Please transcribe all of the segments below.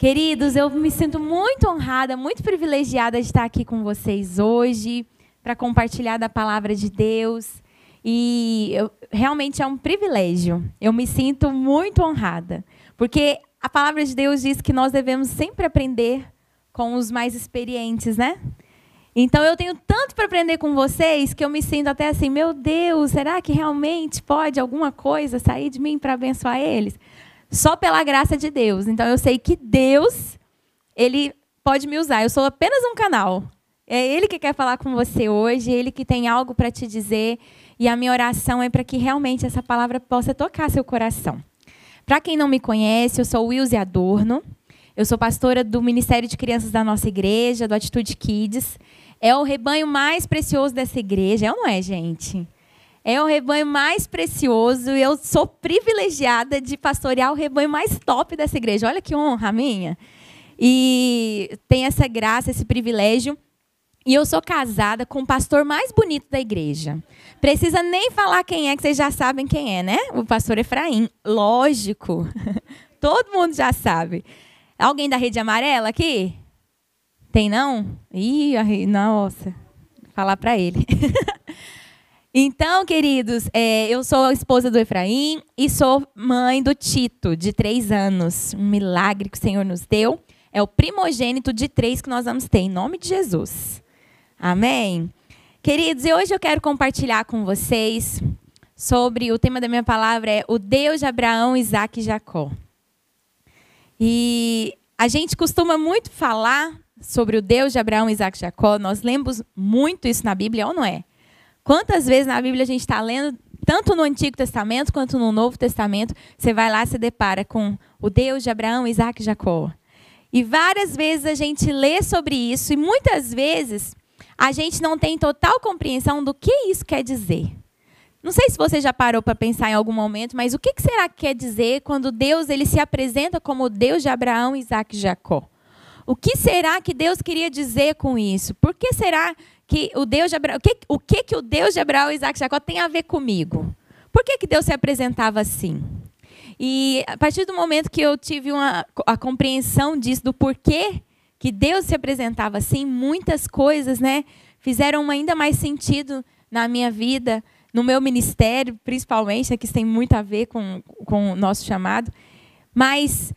Queridos, eu me sinto muito honrada, muito privilegiada de estar aqui com vocês hoje para compartilhar da palavra de Deus. E eu, realmente é um privilégio. Eu me sinto muito honrada, porque a palavra de Deus diz que nós devemos sempre aprender com os mais experientes, né? Então eu tenho tanto para aprender com vocês que eu me sinto até assim, meu Deus, será que realmente pode alguma coisa sair de mim para abençoar eles? Só pela graça de Deus. Então eu sei que Deus, ele pode me usar. Eu sou apenas um canal. É ele que quer falar com você hoje, ele que tem algo para te dizer, e a minha oração é para que realmente essa palavra possa tocar seu coração. Para quem não me conhece, eu sou Wilze Adorno. Eu sou pastora do Ministério de Crianças da nossa igreja, do Atitude Kids. É o rebanho mais precioso dessa igreja, é ou não é, gente? É o rebanho mais precioso e eu sou privilegiada de pastorear o rebanho mais top dessa igreja. Olha que honra minha. E tem essa graça, esse privilégio. E eu sou casada com o pastor mais bonito da igreja. Precisa nem falar quem é, que vocês já sabem quem é, né? O pastor Efraim. Lógico. Todo mundo já sabe. Alguém da rede amarela aqui? Tem não? Ih, nossa. Falar para ele. Então, queridos, é, eu sou a esposa do Efraim e sou mãe do Tito, de três anos. Um milagre que o Senhor nos deu. É o primogênito de três que nós vamos ter, em nome de Jesus. Amém? Queridos, e hoje eu quero compartilhar com vocês sobre o tema da minha palavra é o Deus de Abraão, Isaac e Jacó. E a gente costuma muito falar sobre o Deus de Abraão, Isaac e Jacó. Nós lemos muito isso na Bíblia, ou não é? Quantas vezes na Bíblia a gente está lendo, tanto no Antigo Testamento quanto no Novo Testamento, você vai lá e se depara com o Deus de Abraão, Isaac e Jacó. E várias vezes a gente lê sobre isso e muitas vezes a gente não tem total compreensão do que isso quer dizer. Não sei se você já parou para pensar em algum momento, mas o que será que quer dizer quando Deus ele se apresenta como o Deus de Abraão, Isaac e Jacó? O que será que Deus queria dizer com isso? Por que será que o Deus de Abraão, o que, o que, que o Deus de Abraão, Isaac e Jacó tem a ver comigo? Por que, que Deus se apresentava assim? E a partir do momento que eu tive uma, a compreensão disso, do porquê que Deus se apresentava assim, muitas coisas né, fizeram ainda mais sentido na minha vida, no meu ministério, principalmente, que isso tem muito a ver com, com o nosso chamado. Mas,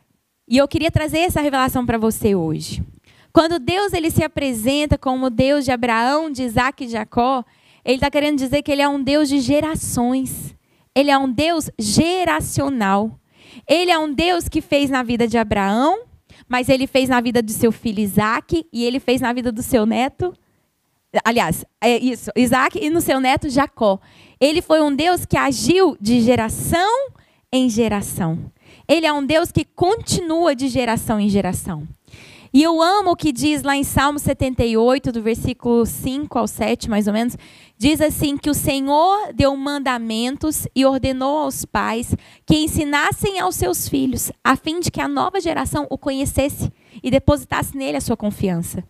e eu queria trazer essa revelação para você hoje. Quando Deus ele se apresenta como Deus de Abraão, de Isaac e Jacó, ele está querendo dizer que ele é um Deus de gerações. Ele é um Deus geracional. Ele é um Deus que fez na vida de Abraão, mas ele fez na vida do seu filho Isaac e ele fez na vida do seu neto. Aliás, é isso, Isaac e no seu neto Jacó. Ele foi um Deus que agiu de geração em geração. Ele é um Deus que continua de geração em geração. E eu amo o que diz lá em Salmo 78, do versículo 5 ao 7, mais ou menos. Diz assim: que o Senhor deu mandamentos e ordenou aos pais que ensinassem aos seus filhos, a fim de que a nova geração o conhecesse e depositasse nele a sua confiança.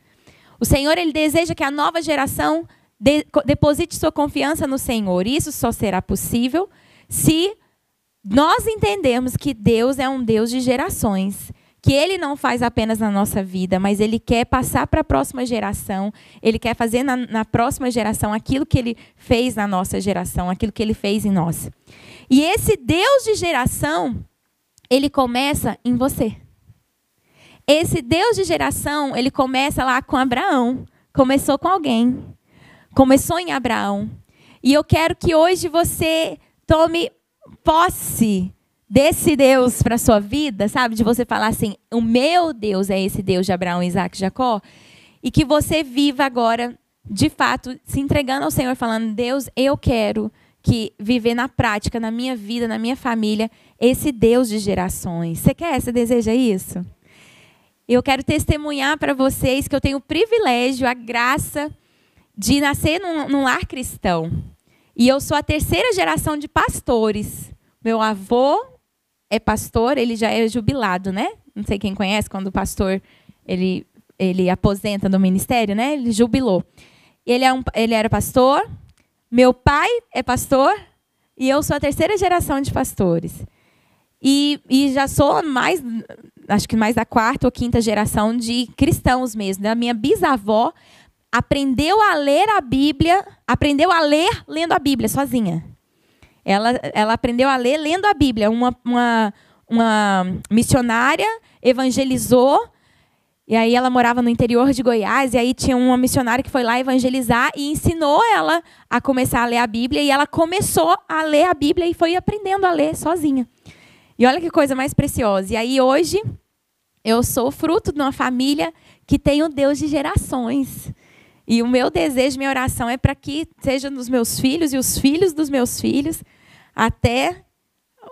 O Senhor, ele deseja que a nova geração de, deposite sua confiança no Senhor. Isso só será possível se nós entendermos que Deus é um Deus de gerações que ele não faz apenas na nossa vida, mas ele quer passar para a próxima geração, ele quer fazer na, na, próxima geração aquilo que ele fez na nossa geração, aquilo que ele fez em nós. E esse Deus de geração, ele começa em você. Esse Deus de geração, ele começa lá com Abraão, começou com alguém, começou em Abraão. E eu quero que hoje você tome posse desse Deus para sua vida, sabe? De você falar assim: o meu Deus é esse Deus de Abraão, Isaac e Jacó. E que você viva agora, de fato, se entregando ao Senhor, falando: Deus, eu quero que viver na prática, na minha vida, na minha família, esse Deus de gerações. Você quer? Você deseja isso? Eu quero testemunhar para vocês que eu tenho o privilégio, a graça de nascer num, num lar cristão. E eu sou a terceira geração de pastores. Meu avô é pastor, ele já é jubilado, né? Não sei quem conhece, quando o pastor ele, ele aposenta do ministério, né? Ele jubilou. Ele, é um, ele era pastor, meu pai é pastor e eu sou a terceira geração de pastores. E, e já sou mais acho que mais da quarta ou quinta geração de cristãos mesmo. A minha bisavó aprendeu a ler a Bíblia, aprendeu a ler lendo a Bíblia sozinha. Ela, ela aprendeu a ler lendo a Bíblia. Uma, uma, uma missionária evangelizou e aí ela morava no interior de Goiás, e aí tinha uma missionária que foi lá evangelizar e ensinou ela a começar a ler a Bíblia, e ela começou a ler a Bíblia e foi aprendendo a ler sozinha. E olha que coisa mais preciosa. E aí hoje eu sou fruto de uma família que tem o Deus de gerações. E o meu desejo, minha oração é para que seja nos meus filhos e os filhos dos meus filhos até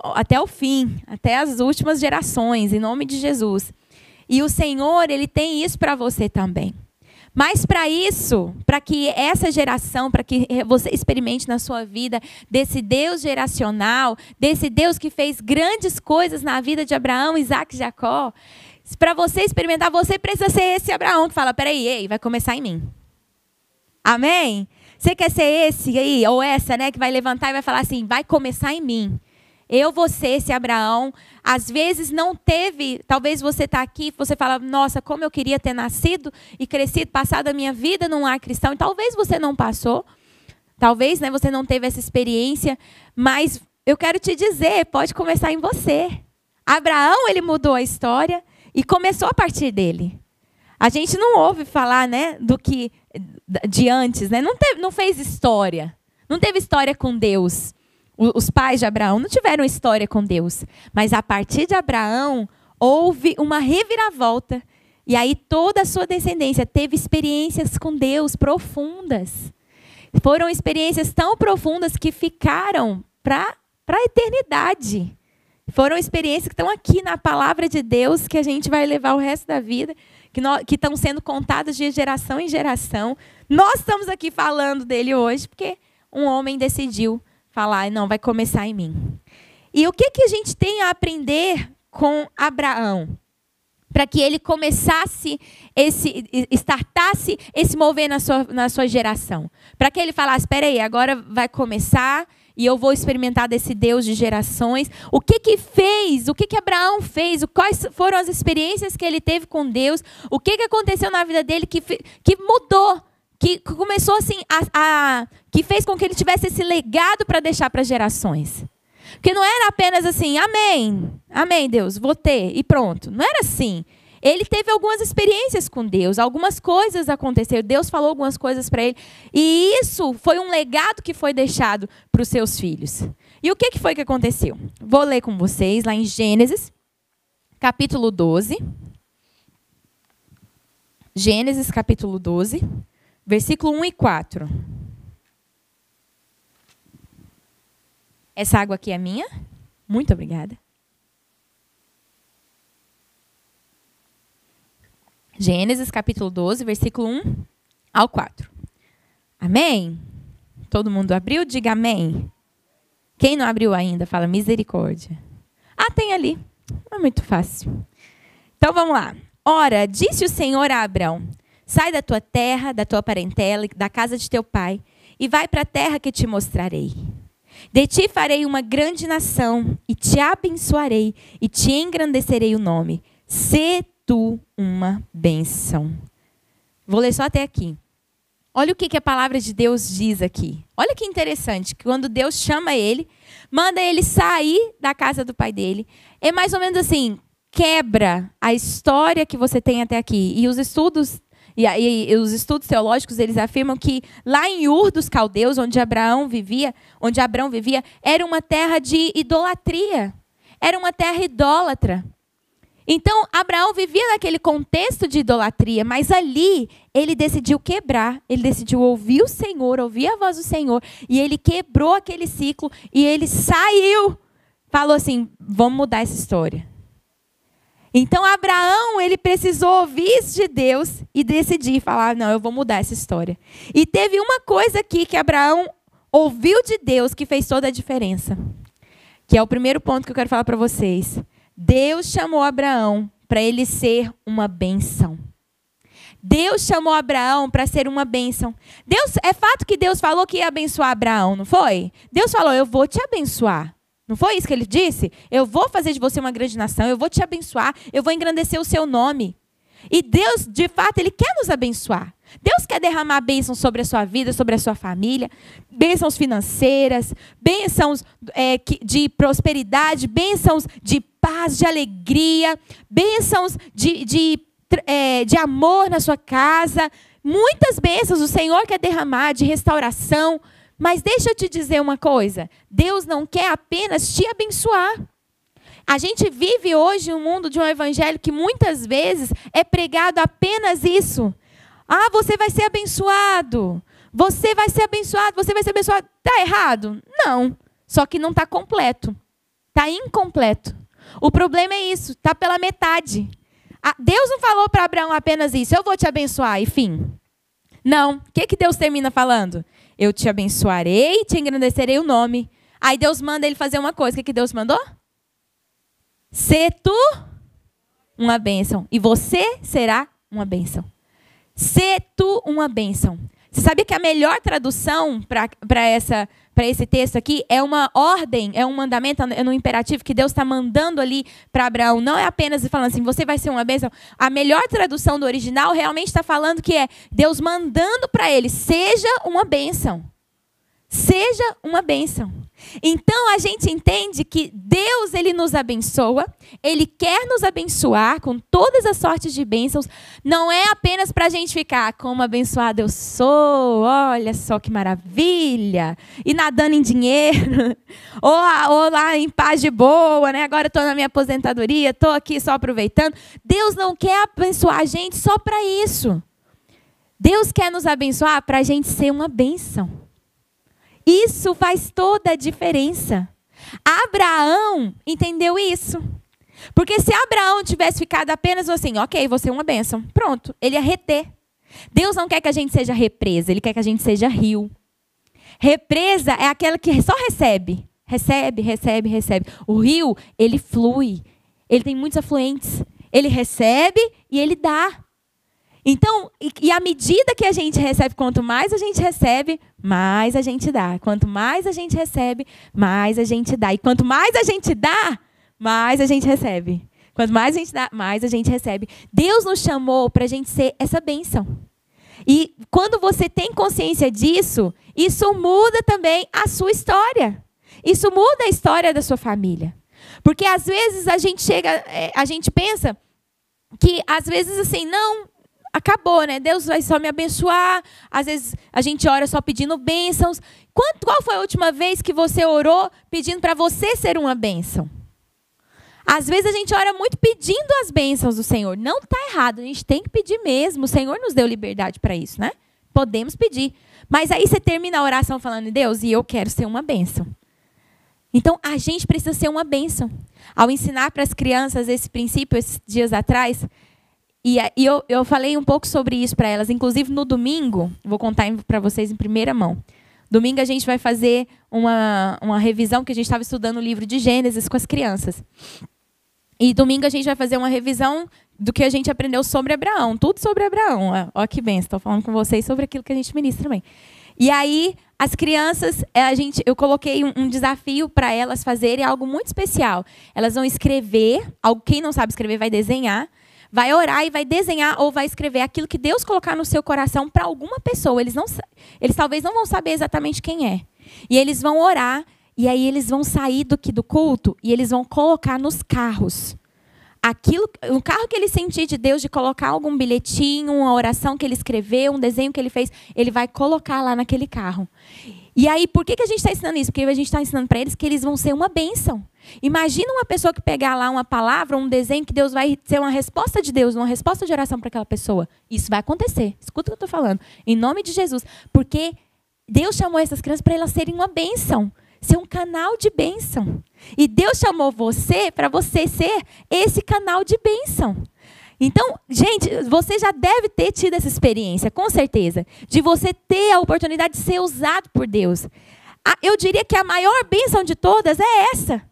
até o fim, até as últimas gerações, em nome de Jesus. E o Senhor, ele tem isso para você também. Mas para isso, para que essa geração, para que você experimente na sua vida desse Deus geracional, desse Deus que fez grandes coisas na vida de Abraão, Isaac e Jacó, para você experimentar, você precisa ser esse Abraão que fala: peraí, ei, vai começar em mim. Amém? Você quer ser esse aí, ou essa, né, que vai levantar e vai falar assim: vai começar em mim. Eu, você, esse Abraão, às vezes não teve, talvez você está aqui, você fala, nossa, como eu queria ter nascido e crescido, passado a minha vida num lar cristão. E talvez você não passou, talvez né, você não teve essa experiência, mas eu quero te dizer, pode começar em você. Abraão, ele mudou a história e começou a partir dele. A gente não ouve falar, né, do que de antes, né? Não, teve, não fez história. Não teve história com Deus os pais de Abraão não tiveram história com Deus, mas a partir de Abraão houve uma reviravolta. E aí toda a sua descendência teve experiências com Deus profundas. Foram experiências tão profundas que ficaram para a eternidade. Foram experiências que estão aqui na palavra de Deus, que a gente vai levar o resto da vida, que, estão sendo contadas de geração em geração. Nós estamos aqui falando dele hoje porque um homem decidiu falar, não, vai começar em mim. E o que, que a gente tem a aprender com Abraão? Para que ele começasse esse, startasse esse mover na sua, na sua geração. Para que ele falasse, espera aí, agora vai começar e eu vou experimentar desse Deus de gerações. O que que fez? O que que Abraão fez? Quais foram as experiências que ele teve com Deus? O que que aconteceu na vida dele que, que mudou que começou assim a, a que fez com que ele tivesse esse legado para deixar para gerações. Que não era apenas assim, amém, amém, Deus, vou ter e pronto. Não era assim. Ele teve algumas experiências com Deus, algumas coisas aconteceram, Deus falou algumas coisas para ele, e isso foi um legado que foi deixado para os seus filhos. E o que, que foi que aconteceu? Vou ler com vocês lá em Gênesis, capítulo 12. Gênesis, capítulo 12 versículo 1 e 4. Essa água aqui é minha? Muito obrigada. Gênesis capítulo 12, versículo 1 ao 4. Amém? Todo mundo abriu? Diga amém. Quem não abriu ainda, fala misericórdia. Ah, tem ali. É muito fácil. Então vamos lá. Ora, disse o Senhor a Abraão: Sai da tua terra, da tua parentela, da casa de teu pai, e vai para a terra que te mostrarei. De ti farei uma grande nação, e te abençoarei, e te engrandecerei o nome. Sê tu uma bênção. Vou ler só até aqui. Olha o que, que a palavra de Deus diz aqui. Olha que interessante, que quando Deus chama ele, manda ele sair da casa do pai dele. É mais ou menos assim, quebra a história que você tem até aqui. E os estudos e, aí os estudos teológicos eles afirmam que lá em Ur dos Caldeus, onde Abraão vivia, onde Abraão vivia, era uma terra de idolatria. Era uma terra idólatra. Então, Abraão vivia naquele contexto de idolatria, mas ali ele decidiu quebrar, ele decidiu ouvir o Senhor, ouvir a voz do Senhor, e ele quebrou aquele ciclo e ele saiu. Falou assim: vamos mudar essa história. Então Abraão, ele precisou ouvir isso de Deus e decidir falar, não, eu vou mudar essa história. E teve uma coisa aqui que Abraão ouviu de Deus que fez toda a diferença. Que é o primeiro ponto que eu quero falar para vocês. Deus chamou Abraão para ele ser uma benção. Deus chamou Abraão para ser uma bênção. Deus, é fato que Deus falou que ia abençoar Abraão, não foi? Deus falou: "Eu vou te abençoar". Não foi isso que ele disse? Eu vou fazer de você uma grande nação, eu vou te abençoar, eu vou engrandecer o seu nome. E Deus, de fato, Ele quer nos abençoar. Deus quer derramar bênçãos sobre a sua vida, sobre a sua família, bênçãos financeiras, bênçãos é, de prosperidade, bênçãos de paz, de alegria, bênçãos de, de, é, de amor na sua casa. Muitas bênçãos o Senhor quer derramar de restauração. Mas deixa eu te dizer uma coisa: Deus não quer apenas te abençoar. A gente vive hoje um mundo de um evangelho que muitas vezes é pregado apenas isso. Ah, você vai ser abençoado. Você vai ser abençoado, você vai ser abençoado. Está errado? Não. Só que não está completo. Está incompleto. O problema é isso, está pela metade. Deus não falou para Abraão apenas isso, eu vou te abençoar, e fim. Não. O que, que Deus termina falando? Eu te abençoarei, te engrandecerei o nome. Aí Deus manda ele fazer uma coisa. O que, que Deus mandou? Ser tu uma bênção. E você será uma bênção. Ser tu uma bênção. Você sabia que a melhor tradução para essa para esse texto aqui é uma ordem, é um mandamento, é no imperativo que Deus está mandando ali para Abraão. Não é apenas falando assim, você vai ser uma bênção. A melhor tradução do original realmente está falando que é Deus mandando para ele, seja uma bênção. Seja uma bênção. Então a gente entende que Deus ele nos abençoa, ele quer nos abençoar com todas as sortes de bênçãos, não é apenas para a gente ficar como abençoado eu sou, olha só que maravilha, e nadando em dinheiro, ou, ou lá em paz de boa, né? agora estou na minha aposentadoria, estou aqui só aproveitando. Deus não quer abençoar a gente só para isso. Deus quer nos abençoar para a gente ser uma bênção. Isso faz toda a diferença. Abraão entendeu isso. Porque se Abraão tivesse ficado apenas assim, ok, você é uma bênção, pronto, ele ia reter. Deus não quer que a gente seja represa, ele quer que a gente seja rio. Represa é aquela que só recebe, recebe, recebe, recebe. O rio, ele flui, ele tem muitos afluentes. Ele recebe e ele dá. Então, e, e à medida que a gente recebe, quanto mais a gente recebe, mais a gente dá. Quanto mais a gente recebe, mais a gente dá. E quanto mais a gente dá, mais a gente recebe. Quanto mais a gente dá, mais a gente recebe. Deus nos chamou para a gente ser essa bênção. E quando você tem consciência disso, isso muda também a sua história. Isso muda a história da sua família. Porque às vezes a gente chega, é, a gente pensa que às vezes assim, não, acabou, né? Deus vai só me abençoar. Às vezes a gente ora só pedindo bênçãos. qual foi a última vez que você orou pedindo para você ser uma bênção? Às vezes a gente ora muito pedindo as bênçãos do Senhor. Não está errado, a gente tem que pedir mesmo. O Senhor nos deu liberdade para isso, né? Podemos pedir. Mas aí você termina a oração falando, Deus, e eu quero ser uma bênção. Então a gente precisa ser uma bênção. Ao ensinar para as crianças esse princípio, esses dias atrás, e, e eu, eu falei um pouco sobre isso para elas. Inclusive, no domingo, vou contar para vocês em primeira mão. Domingo a gente vai fazer uma, uma revisão, que a gente estava estudando o livro de Gênesis com as crianças. E domingo a gente vai fazer uma revisão do que a gente aprendeu sobre Abraão. Tudo sobre Abraão. Olha que bem, estou falando com vocês sobre aquilo que a gente ministra também. E aí, as crianças, eh, a gente, eu coloquei um, um desafio para elas fazerem algo muito especial. Elas vão escrever, quem não sabe escrever vai desenhar, vai orar e vai desenhar ou vai escrever aquilo que Deus colocar no seu coração para alguma pessoa. Eles, não, eles talvez não vão saber exatamente quem é. E eles vão orar e aí eles vão sair do, do culto e eles vão colocar nos carros. Aquilo, o carro que ele sentir de Deus de colocar algum bilhetinho, uma oração que ele escreveu, um desenho que ele fez, ele vai colocar lá naquele carro. E aí, por que, que a gente está ensinando isso? Porque a gente está ensinando para eles que eles vão ser uma bênção. Imagina uma pessoa que pegar lá uma palavra, um desenho, que Deus vai ser uma resposta de Deus, uma resposta de oração para aquela pessoa. Isso vai acontecer. Escuta o que eu estou falando. Em nome de Jesus. Porque Deus chamou essas crianças para elas serem uma bênção. Ser um canal de bênção. E Deus chamou você para você ser esse canal de bênção. Então, gente, você já deve ter tido essa experiência, com certeza, de você ter a oportunidade de ser usado por Deus. Eu diria que a maior bênção de todas é essa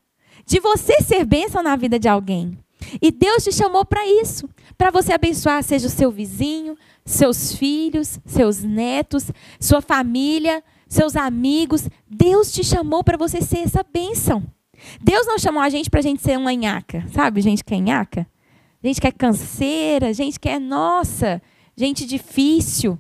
de você ser bênção na vida de alguém. E Deus te chamou para isso, para você abençoar, seja o seu vizinho, seus filhos, seus netos, sua família, seus amigos. Deus te chamou para você ser essa bênção. Deus não chamou a gente para a gente ser uma nhaca, sabe? Gente que é nhaca. Gente que é canseira, gente que é, nossa, gente difícil.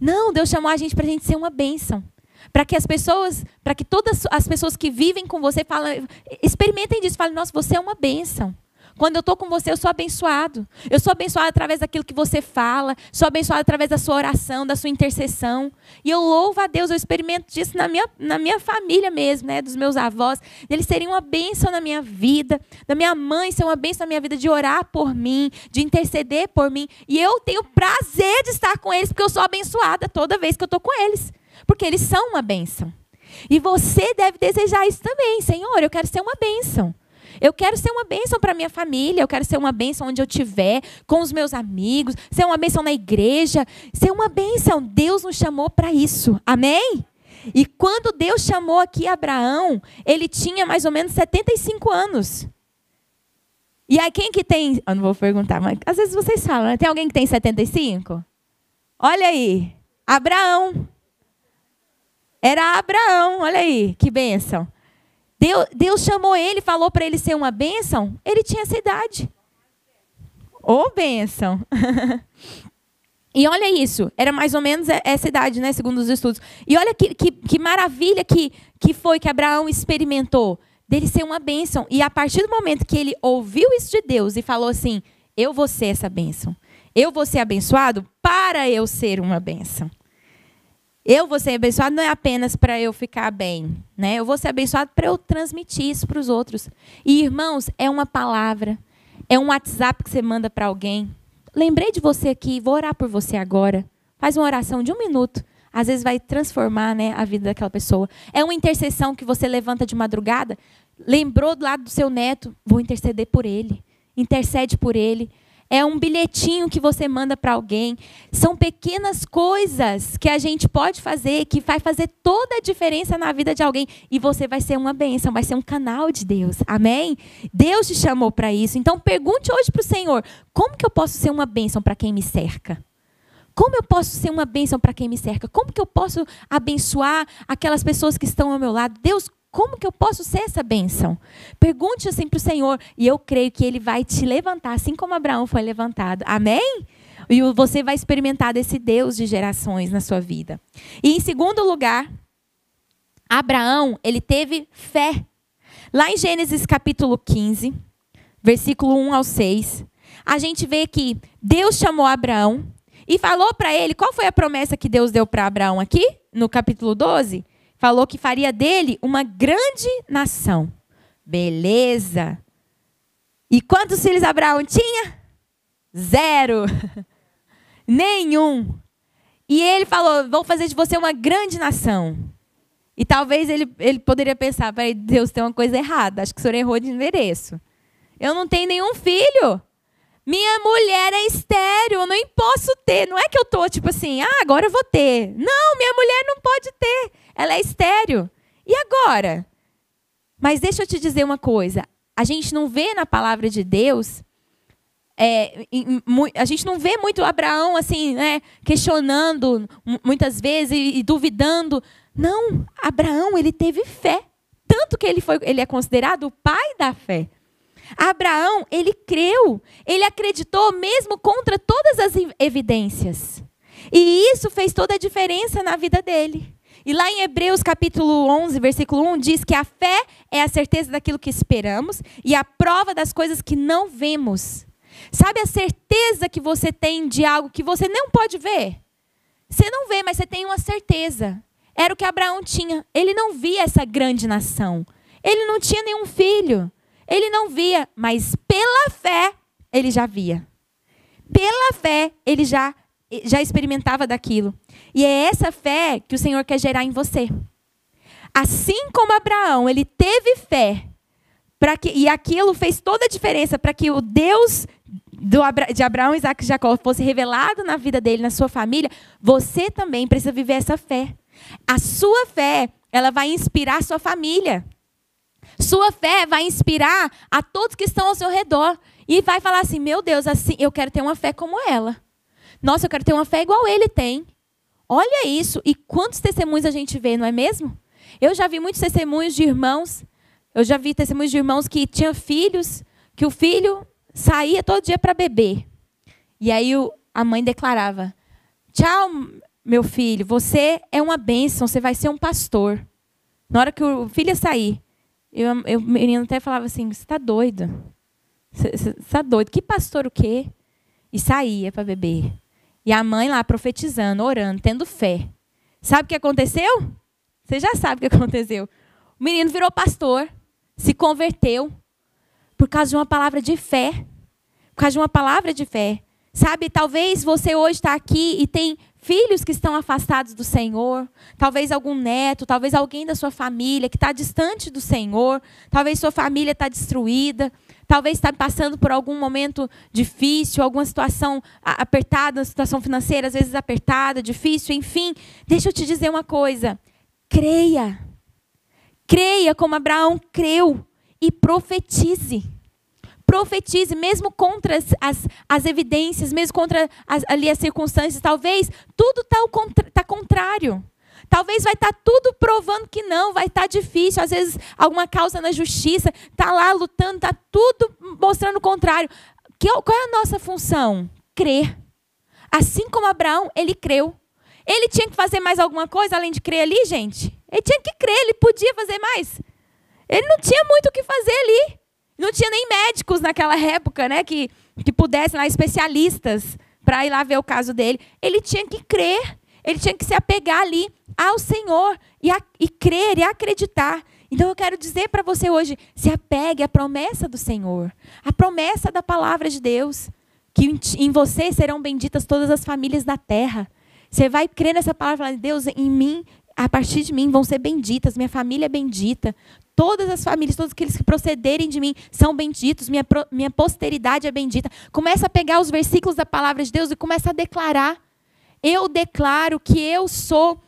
Não, Deus chamou a gente para a gente ser uma bênção. Para que as pessoas, para que todas as pessoas que vivem com você falem, experimentem disso, falem, nossa, você é uma bênção. Quando eu estou com você, eu sou abençoado. Eu sou abençoado através daquilo que você fala. Sou abençoado através da sua oração, da sua intercessão. E eu louvo a Deus, eu experimento disso na minha, na minha família mesmo, né? Dos meus avós. Eles seriam uma bênção na minha vida. Da minha mãe ser uma bênção na minha vida, de orar por mim, de interceder por mim. E eu tenho prazer de estar com eles, porque eu sou abençoada toda vez que eu estou com eles. Porque eles são uma bênção. E você deve desejar isso também. Senhor, eu quero ser uma bênção. Eu quero ser uma bênção para minha família, eu quero ser uma bênção onde eu estiver, com os meus amigos, ser uma bênção na igreja, ser uma bênção. Deus nos chamou para isso. Amém? E quando Deus chamou aqui Abraão, ele tinha mais ou menos 75 anos. E aí, quem que tem. Eu não vou perguntar, mas às vezes vocês falam, né? Tem alguém que tem 75? Olha aí. Abraão. Era Abraão, olha aí, que bênção. Deus, Deus chamou ele, falou para ele ser uma bênção, ele tinha essa idade. Ô, oh, bênção! e olha isso, era mais ou menos essa idade, né, segundo os estudos. E olha que, que, que maravilha que, que foi que Abraão experimentou dele ser uma bênção. E a partir do momento que ele ouviu isso de Deus e falou assim: Eu vou ser essa bênção. Eu vou ser abençoado para eu ser uma bênção. Eu vou ser abençoado não é apenas para eu ficar bem, né? Eu vou ser abençoado para eu transmitir isso para os outros. E irmãos, é uma palavra, é um WhatsApp que você manda para alguém. Lembrei de você aqui, vou orar por você agora. Faz uma oração de um minuto. Às vezes vai transformar né, a vida daquela pessoa. É uma intercessão que você levanta de madrugada. Lembrou do lado do seu neto, vou interceder por ele. Intercede por ele é um bilhetinho que você manda para alguém. São pequenas coisas que a gente pode fazer que vai fazer toda a diferença na vida de alguém e você vai ser uma bênção, vai ser um canal de Deus. Amém? Deus te chamou para isso. Então pergunte hoje para o Senhor: como que eu posso ser uma bênção para quem me cerca? Como eu posso ser uma bênção para quem me cerca? Como que eu posso abençoar aquelas pessoas que estão ao meu lado? Deus, como que eu posso ser essa bênção? Pergunte assim para o Senhor e eu creio que Ele vai te levantar, assim como Abraão foi levantado. Amém? E você vai experimentar desse Deus de gerações na sua vida. E em segundo lugar, Abraão, ele teve fé. Lá em Gênesis capítulo 15, versículo 1 ao 6, a gente vê que Deus chamou Abraão e falou para ele, qual foi a promessa que Deus deu para Abraão aqui, no capítulo 12? Falou que faria dele uma grande nação. Beleza. E quantos filhos Abraão tinha? Zero. Nenhum. E ele falou: Vou fazer de você uma grande nação. E talvez ele, ele poderia pensar: Peraí, Deus tem uma coisa errada. Acho que o senhor errou de endereço. Eu não tenho nenhum filho. Minha mulher é estéreo, eu nem posso ter. Não é que eu tô tipo assim, ah, agora eu vou ter. Não, minha mulher não pode ter. Ela é estéreo. E agora? Mas deixa eu te dizer uma coisa. A gente não vê na palavra de Deus. É, a gente não vê muito Abraão assim, né, questionando muitas vezes e, e duvidando. Não, Abraão ele teve fé, tanto que ele foi, ele é considerado o pai da fé. Abraão, ele creu, ele acreditou mesmo contra todas as evidências. E isso fez toda a diferença na vida dele. E lá em Hebreus capítulo 11, versículo 1, diz que a fé é a certeza daquilo que esperamos e a prova das coisas que não vemos. Sabe a certeza que você tem de algo que você não pode ver? Você não vê, mas você tem uma certeza. Era o que Abraão tinha. Ele não via essa grande nação. Ele não tinha nenhum filho. Ele não via, mas pela fé ele já via. Pela fé ele já já experimentava daquilo. E é essa fé que o Senhor quer gerar em você. Assim como Abraão, ele teve fé, para que e aquilo fez toda a diferença para que o Deus do, de Abraão, Isaac e Jacó fosse revelado na vida dele, na sua família, você também precisa viver essa fé. A sua fé, ela vai inspirar sua família. Sua fé vai inspirar a todos que estão ao seu redor e vai falar assim: "Meu Deus, assim, eu quero ter uma fé como ela". Nossa, eu quero ter uma fé igual ele tem. Olha isso. E quantos testemunhos a gente vê, não é mesmo? Eu já vi muitos testemunhos de irmãos Eu já vi testemunhos de irmãos que tinham filhos, que o filho saía todo dia para beber. E aí o, a mãe declarava: Tchau, meu filho, você é uma bênção, você vai ser um pastor. Na hora que o filho ia sair, eu, eu, o menino até falava assim: Você está doido? Você está doido? Que pastor o quê? E saía para beber. E a mãe lá profetizando, orando, tendo fé. Sabe o que aconteceu? Você já sabe o que aconteceu. O menino virou pastor, se converteu, por causa de uma palavra de fé. Por causa de uma palavra de fé. Sabe, talvez você hoje está aqui e tem filhos que estão afastados do Senhor, talvez algum neto, talvez alguém da sua família que está distante do Senhor, talvez sua família está destruída, talvez está passando por algum momento difícil, alguma situação apertada, situação financeira às vezes apertada, difícil, enfim. Deixa eu te dizer uma coisa: creia, creia como Abraão creu e profetize profetize, mesmo contra as, as, as evidências, mesmo contra as, ali as circunstâncias, talvez tudo está tá contrário. Talvez vai estar tá tudo provando que não, vai estar tá difícil. Às vezes, alguma causa na justiça, está lá lutando, está tudo mostrando o contrário. Que, qual é a nossa função? Crer. Assim como Abraão, ele creu. Ele tinha que fazer mais alguma coisa além de crer ali, gente? Ele tinha que crer, ele podia fazer mais. Ele não tinha muito o que fazer ali. Não tinha nem médicos naquela época, né, que, que pudessem lá, especialistas, para ir lá ver o caso dele. Ele tinha que crer, ele tinha que se apegar ali ao Senhor e, a, e crer e acreditar. Então eu quero dizer para você hoje: se apegue à promessa do Senhor, à promessa da palavra de Deus, que em, você serão benditas todas as famílias da terra. Você vai crer nessa palavra, falando, Deus, em mim, a partir de mim vão ser benditas, minha família é bendita, Todas as famílias, todos aqueles que procederem de mim são benditos, minha, minha posteridade é bendita. Começa a pegar os versículos da palavra de Deus e começa a declarar. Eu declaro que eu sou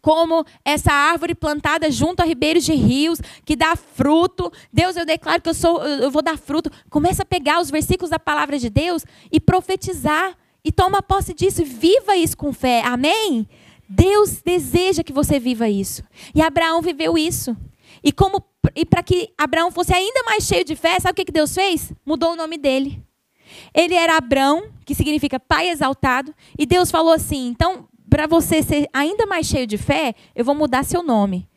como essa árvore plantada junto a ribeiros de rios, que dá fruto. Deus, eu declaro que eu sou, eu vou dar fruto. Começa a pegar os versículos da palavra de Deus e profetizar. E toma posse disso, viva isso com fé. Amém? Deus deseja que você viva isso. E Abraão viveu isso. E como e para que Abraão fosse ainda mais cheio de fé, sabe o que, que Deus fez? Mudou o nome dele. Ele era Abrão, que significa pai exaltado, e Deus falou assim: então, para você ser ainda mais cheio de fé, eu vou mudar seu nome.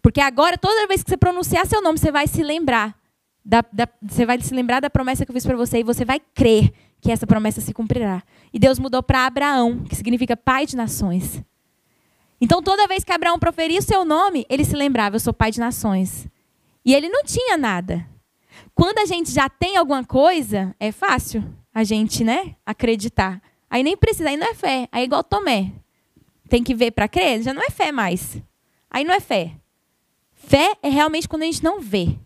Porque agora, toda vez que você pronunciar seu nome, você vai se lembrar. Da, da, você vai se lembrar da promessa que eu fiz para você e você vai crer que essa promessa se cumprirá. E Deus mudou para Abraão, que significa pai de nações. Então, toda vez que Abraão proferia o seu nome, ele se lembrava: Eu sou pai de nações. E ele não tinha nada. Quando a gente já tem alguma coisa, é fácil a gente né, acreditar. Aí nem precisa, aí não é fé. Aí é igual Tomé. Tem que ver para crer, já não é fé mais. Aí não é fé. Fé é realmente quando a gente não vê.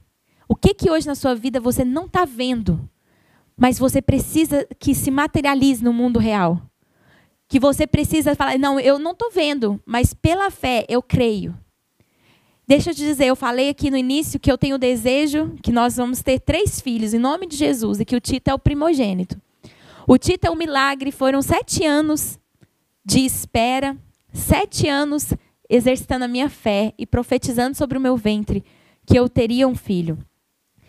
O que que hoje na sua vida você não está vendo, mas você precisa que se materialize no mundo real? que você precisa falar, não, eu não estou vendo, mas pela fé eu creio. Deixa eu te dizer, eu falei aqui no início que eu tenho o desejo que nós vamos ter três filhos, em nome de Jesus, e que o Tito é o primogênito. O Tito é um milagre, foram sete anos de espera, sete anos exercitando a minha fé e profetizando sobre o meu ventre que eu teria um filho.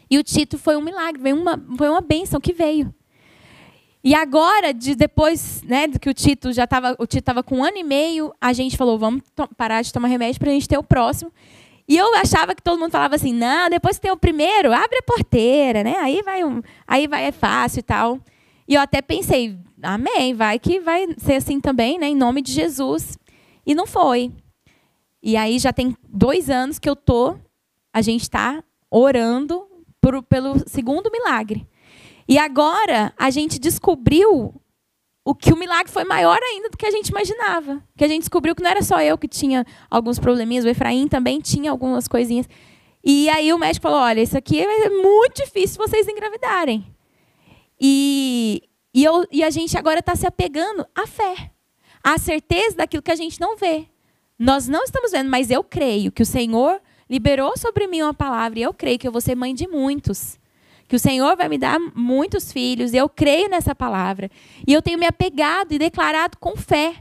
E o Tito foi um milagre, foi uma, foi uma bênção que veio. E agora, de depois, né, que o Tito já estava, o Tito estava com um ano e meio, a gente falou, vamos parar de tomar remédio para a gente ter o próximo. E eu achava que todo mundo falava assim, não, depois que tem o primeiro, abre a porteira, né? Aí vai, um, aí vai é fácil e tal. E eu até pensei, amém, vai que vai ser assim também, né? Em nome de Jesus. E não foi. E aí já tem dois anos que eu tô, a gente está orando por, pelo segundo milagre. E agora a gente descobriu o que o milagre foi maior ainda do que a gente imaginava. Que a gente descobriu que não era só eu que tinha alguns probleminhas, o Efraim também tinha algumas coisinhas. E aí o médico falou: olha, isso aqui é muito difícil vocês engravidarem. E, e, eu, e a gente agora está se apegando à fé, à certeza daquilo que a gente não vê. Nós não estamos vendo, mas eu creio que o Senhor liberou sobre mim uma palavra e eu creio que eu vou ser mãe de muitos que o Senhor vai me dar muitos filhos, eu creio nessa palavra. E eu tenho me apegado e declarado com fé.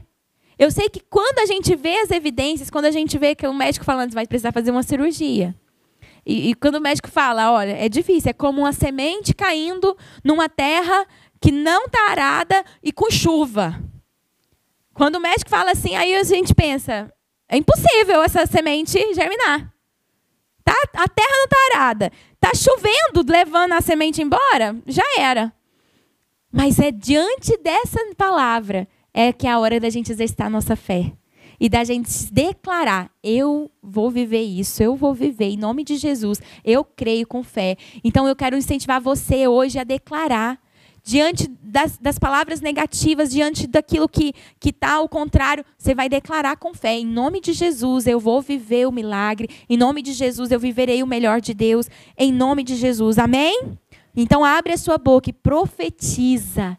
Eu sei que quando a gente vê as evidências, quando a gente vê que o médico falando vai precisar fazer uma cirurgia, E, e, quando o médico fala, olha, é difícil, é como uma semente caindo numa terra que não está arada e com chuva. Quando o médico fala assim, aí a gente pensa, é impossível essa semente germinar. Tá, a terra não está arada. Está chovendo, levando a semente embora, já era. Mas é diante dessa palavra é que é a hora da gente exercitar a nossa fé e da gente declarar: eu vou viver isso, eu vou viver em nome de Jesus, eu creio com fé. Então eu quero incentivar você hoje a declarar. Diante das, das palavras negativas, diante daquilo que está ao contrário, você vai declarar com fé: em nome de Jesus eu vou viver o milagre, em nome de Jesus eu viverei o melhor de Deus, em nome de Jesus. Amém? Então abre a sua boca e profetiza.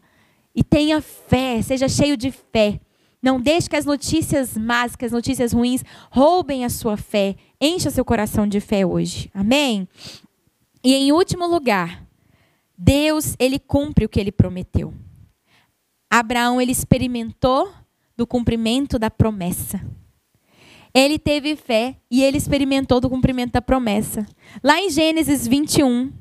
E tenha fé, seja cheio de fé. Não deixe que as notícias más, que as notícias ruins roubem a sua fé. Encha seu coração de fé hoje. Amém? E em último lugar, Deus, ele cumpre o que ele prometeu. Abraão, ele experimentou do cumprimento da promessa. Ele teve fé e ele experimentou do cumprimento da promessa. Lá em Gênesis 21,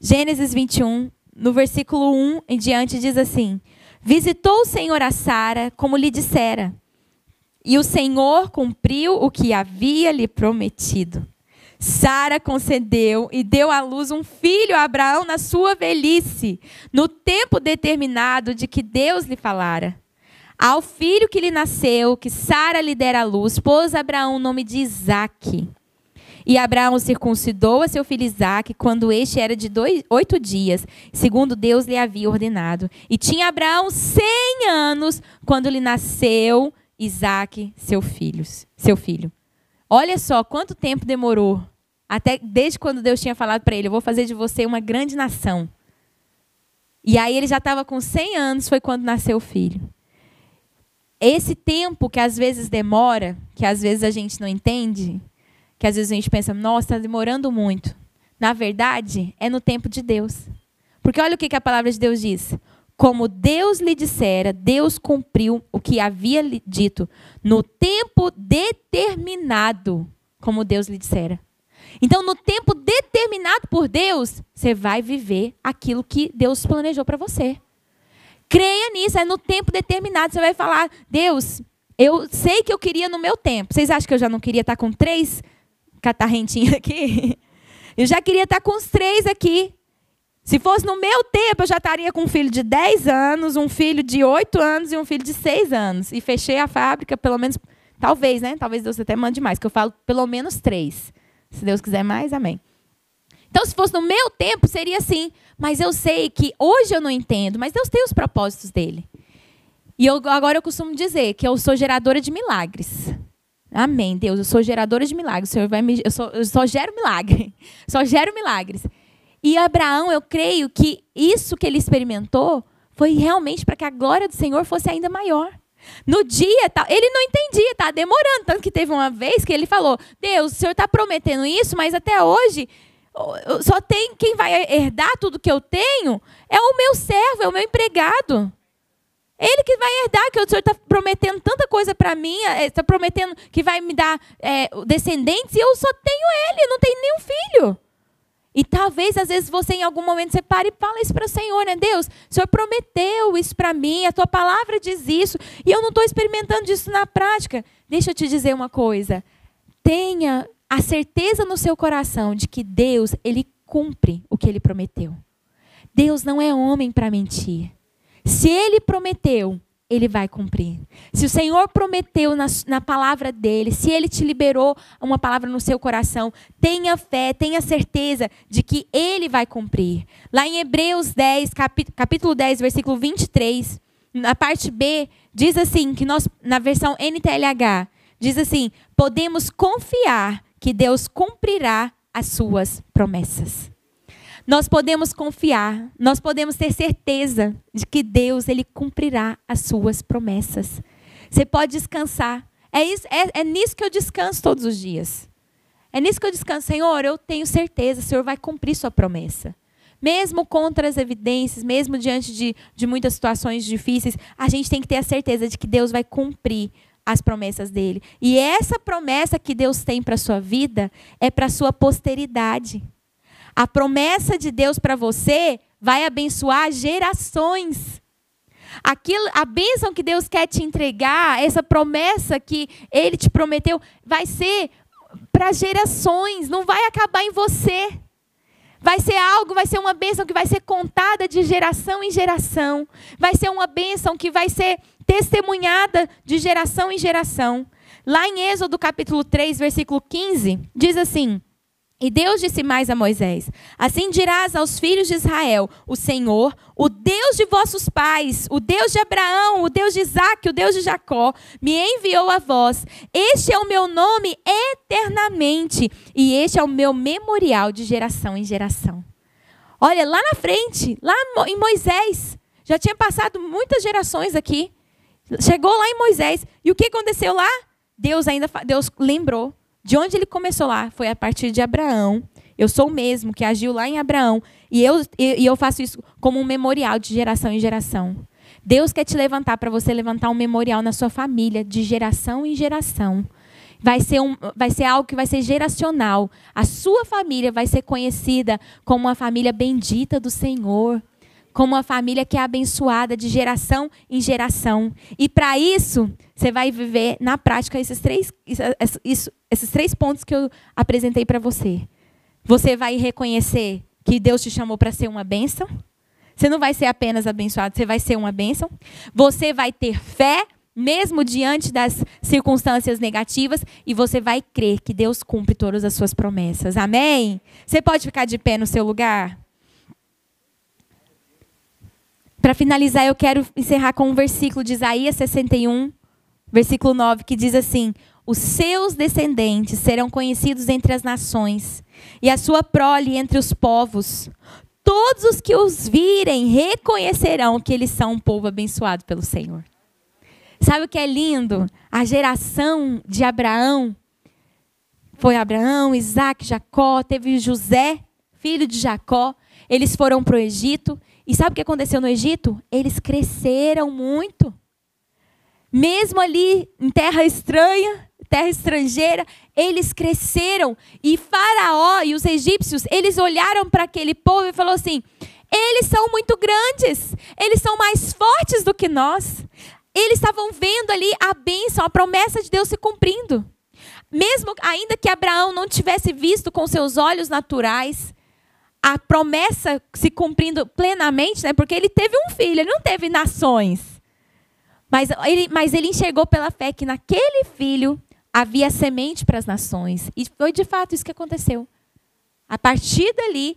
Gênesis 21, no versículo 1 em diante, diz assim: Visitou o Senhor a Sara, como lhe dissera, e o Senhor cumpriu o que havia lhe prometido. Sara concedeu e deu à luz um filho a Abraão na sua velhice, no tempo determinado de que Deus lhe falara. Ao filho que lhe nasceu, que Sara lhe dera à luz, pôs Abraão o nome de Isaque. E Abraão circuncidou a seu filho Isaque quando este era de dois, oito dias, segundo Deus lhe havia ordenado. E tinha Abraão cem anos quando lhe nasceu Isaque, seu filho. Seu filho. Olha só quanto tempo demorou. Até desde quando Deus tinha falado para ele: Eu vou fazer de você uma grande nação. E aí ele já estava com 100 anos, foi quando nasceu o filho. Esse tempo que às vezes demora, que às vezes a gente não entende, que às vezes a gente pensa, nossa, está demorando muito. Na verdade, é no tempo de Deus. Porque olha o que a palavra de Deus diz. Como Deus lhe dissera, Deus cumpriu o que havia dito no tempo determinado, como Deus lhe dissera. Então, no tempo determinado por Deus, você vai viver aquilo que Deus planejou para você. Creia nisso, é no tempo determinado. Você vai falar, Deus, eu sei que eu queria no meu tempo. Vocês acham que eu já não queria estar com três catarrentinha aqui, eu já queria estar com os três aqui. Se fosse no meu tempo, eu já estaria com um filho de 10 anos, um filho de 8 anos e um filho de 6 anos. E fechei a fábrica, pelo menos, talvez, né? Talvez Deus até mande mais, que eu falo pelo menos três. Se Deus quiser mais, amém. Então, se fosse no meu tempo, seria assim. Mas eu sei que hoje eu não entendo, mas Deus tem os propósitos dele. E eu, agora eu costumo dizer que eu sou geradora de milagres. Amém, Deus. Eu sou geradora de milagres. O Senhor vai me. Eu, sou, eu só gero milagre. Só gero milagres. E Abraão, eu creio que isso que ele experimentou foi realmente para que a glória do Senhor fosse ainda maior. No dia, ele não entendia, está demorando. Tanto que teve uma vez que ele falou: Deus, o Senhor está prometendo isso, mas até hoje só tem quem vai herdar tudo que eu tenho é o meu servo, é o meu empregado. Ele que vai herdar, que o Senhor está prometendo tanta coisa para mim, está é, prometendo que vai me dar é, descendentes, e eu só tenho ele, não tenho nenhum filho. E talvez, às vezes, você em algum momento você pare e fala isso para o Senhor, né? Deus, o Senhor prometeu isso para mim, a tua palavra diz isso, e eu não estou experimentando isso na prática. Deixa eu te dizer uma coisa. Tenha a certeza no seu coração de que Deus, Ele cumpre o que Ele prometeu. Deus não é homem para mentir. Se ele prometeu, ele vai cumprir. Se o Senhor prometeu na, na, palavra dele, se ele te liberou uma palavra no seu coração, tenha fé, tenha certeza de que ele vai cumprir. Lá em Hebreus 10, capítulo 10, versículo 23, na parte B, diz assim, que nós, na versão NTLH, diz assim: podemos confiar que Deus cumprirá as suas promessas. Nós podemos confiar, nós podemos ter certeza de que Deus ele cumprirá as suas promessas. Você pode descansar. É, isso, é, é nisso que eu descanso todos os dias. É nisso que eu descanso. Senhor, eu tenho certeza, o Senhor vai cumprir sua promessa. Mesmo contra as evidências, mesmo diante de, de muitas situações difíceis, a gente tem que ter a certeza de que Deus vai cumprir as promessas dele. E essa promessa que Deus tem para sua vida é para sua posteridade. A promessa de Deus para você vai abençoar gerações. Aquilo, a bênção que Deus quer te entregar, essa promessa que Ele te prometeu, vai ser para gerações, não vai acabar em você. Vai ser algo, vai ser uma bênção que vai ser contada de geração em geração. Vai ser uma bênção que vai ser testemunhada de geração em geração. Lá em Êxodo capítulo 3, versículo 15, diz assim: e Deus disse mais a Moisés: Assim dirás aos filhos de Israel: O Senhor, o Deus de vossos pais, o Deus de Abraão, o Deus de Isaac, o Deus de Jacó, me enviou a vós. Este é o meu nome eternamente, e este é o meu memorial de geração em geração. Olha, lá na frente, lá em Moisés, já tinha passado muitas gerações aqui. Chegou lá em Moisés, e o que aconteceu lá? Deus ainda Deus lembrou de onde ele começou lá foi a partir de Abraão. Eu sou o mesmo que agiu lá em Abraão. E eu, e eu faço isso como um memorial de geração em geração. Deus quer te levantar para você levantar um memorial na sua família, de geração em geração. Vai ser, um, vai ser algo que vai ser geracional. A sua família vai ser conhecida como uma família bendita do Senhor como uma família que é abençoada de geração em geração. E para isso, você vai viver na prática esses três, isso, esses três pontos que eu apresentei para você. Você vai reconhecer que Deus te chamou para ser uma bênção. Você não vai ser apenas abençoado, você vai ser uma bênção. Você vai ter fé, mesmo diante das circunstâncias negativas, e você vai crer que Deus cumpre todas as suas promessas. Amém? Você pode ficar de pé no seu lugar? Para finalizar, eu quero encerrar com um versículo de Isaías 61, versículo 9, que diz assim: Os seus descendentes serão conhecidos entre as nações, e a sua prole entre os povos. Todos os que os virem reconhecerão que eles são um povo abençoado pelo Senhor. Sabe o que é lindo? A geração de Abraão foi Abraão, Isaac, Jacó, teve José, filho de Jacó. Eles foram para o Egito e sabe o que aconteceu no Egito? Eles cresceram muito. Mesmo ali em terra estranha, terra estrangeira, eles cresceram. E Faraó e os egípcios, eles olharam para aquele povo e falaram assim: eles são muito grandes, eles são mais fortes do que nós. Eles estavam vendo ali a bênção, a promessa de Deus se cumprindo. Mesmo ainda que Abraão não tivesse visto com seus olhos naturais, a promessa se cumprindo plenamente, né? Porque ele teve um filho, ele não teve nações. Mas ele, mas ele enxergou pela fé que naquele filho havia semente para as nações. E foi de fato isso que aconteceu. A partir dali,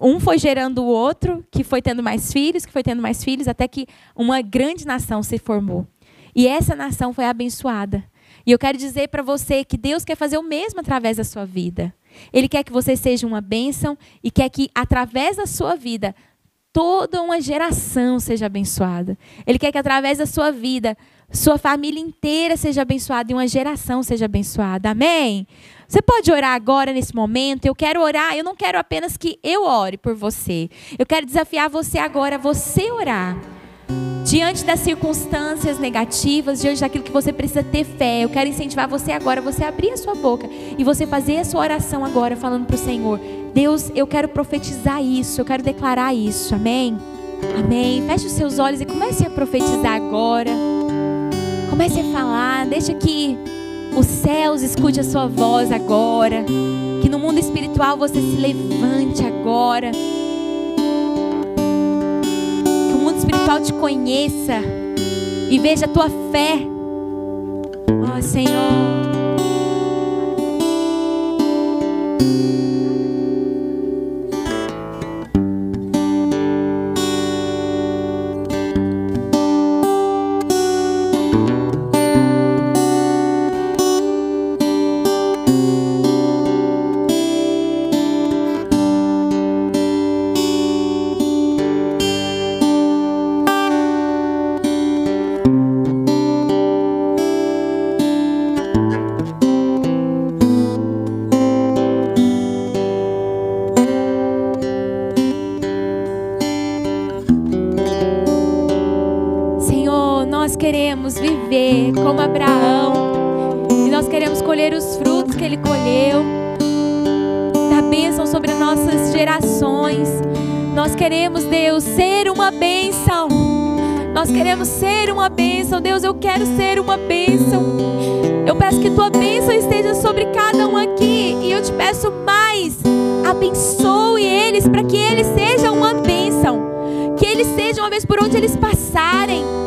um foi gerando o outro, que foi tendo mais filhos, que foi tendo mais filhos, até que uma grande nação se formou. E essa nação foi abençoada. E eu quero dizer para você que Deus quer fazer o mesmo através da sua vida. Ele quer que você seja uma bênção e quer que, através da sua vida, toda uma geração seja abençoada. Ele quer que, através da sua vida, sua família inteira seja abençoada e uma geração seja abençoada. Amém? Você pode orar agora, nesse momento. Eu quero orar, eu não quero apenas que eu ore por você. Eu quero desafiar você agora, você orar diante das circunstâncias negativas, diante daquilo que você precisa ter fé, eu quero incentivar você agora, você abrir a sua boca e você fazer a sua oração agora, falando para o Senhor: Deus, eu quero profetizar isso, eu quero declarar isso, amém? Amém. Feche os seus olhos e comece a profetizar agora. Comece a falar, deixa que os céus escute a sua voz agora. Que no mundo espiritual você se levante agora. Espiritual te conheça e veja a tua fé. Ó oh, Senhor. Queremos viver como Abraão. E nós queremos colher os frutos que ele colheu. Da bênção sobre as nossas gerações. Nós queremos, Deus, ser uma bênção. Nós queremos ser uma bênção. Deus, eu quero ser uma bênção. Eu peço que tua bênção esteja sobre cada um aqui. E eu te peço mais. Abençoe eles para que eles sejam uma bênção. Que eles sejam uma vez por onde eles passarem.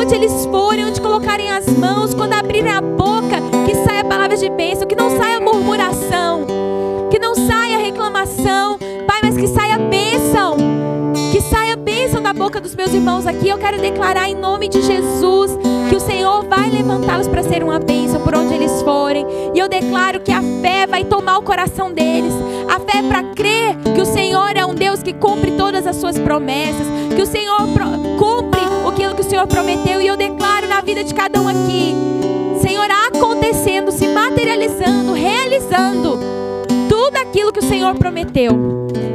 Aonde eles forem, onde colocarem as mãos, quando abrirem a boca, que saia palavras de bênção, que não saia murmuração, que não saia reclamação, Pai, mas que saia bênção da boca dos meus irmãos aqui, eu quero declarar em nome de Jesus que o Senhor vai levantá-los para ser uma bênção por onde eles forem. E eu declaro que a fé vai tomar o coração deles. A fé é para crer que o Senhor é um Deus que cumpre todas as suas promessas, que o Senhor cumpre que Senhor prometeu. E eu declaro na vida de cada um aqui, Senhor, acontecendo, se materializando, realizando tudo aquilo que o Senhor prometeu.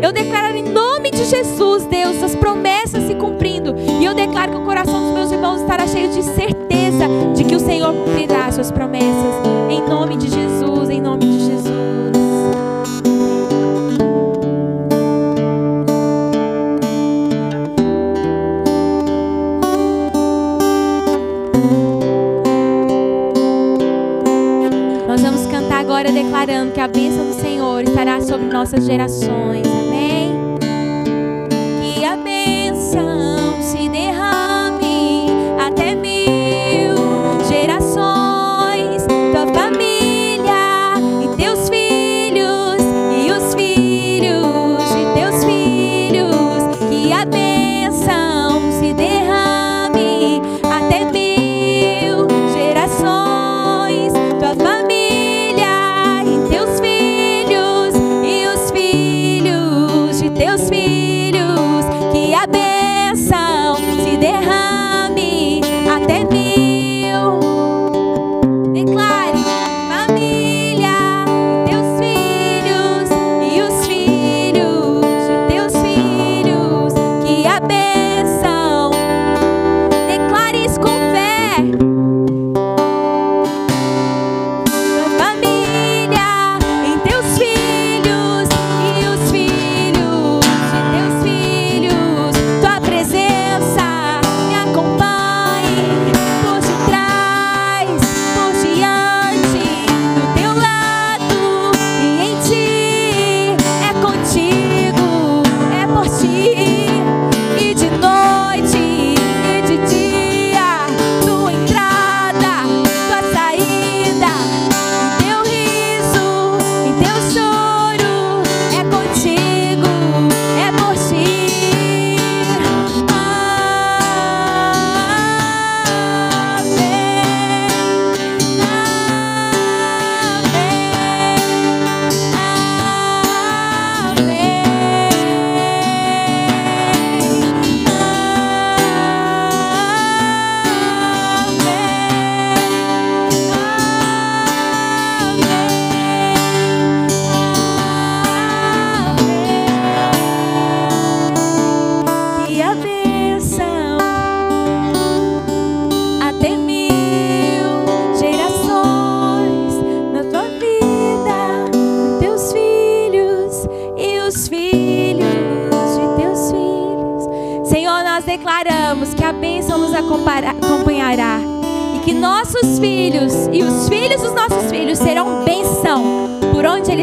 Eu declaro em nome de Jesus, Deus, as promessas se cumprindo. E eu declaro que o coração dos meus irmãos estará cheio de certeza de que o Senhor cumprirá as suas promessas. Em nome de Jesus, declarando que a bênção do Senhor estará sobre nossas gerações.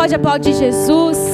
pode aplaudir Jesus?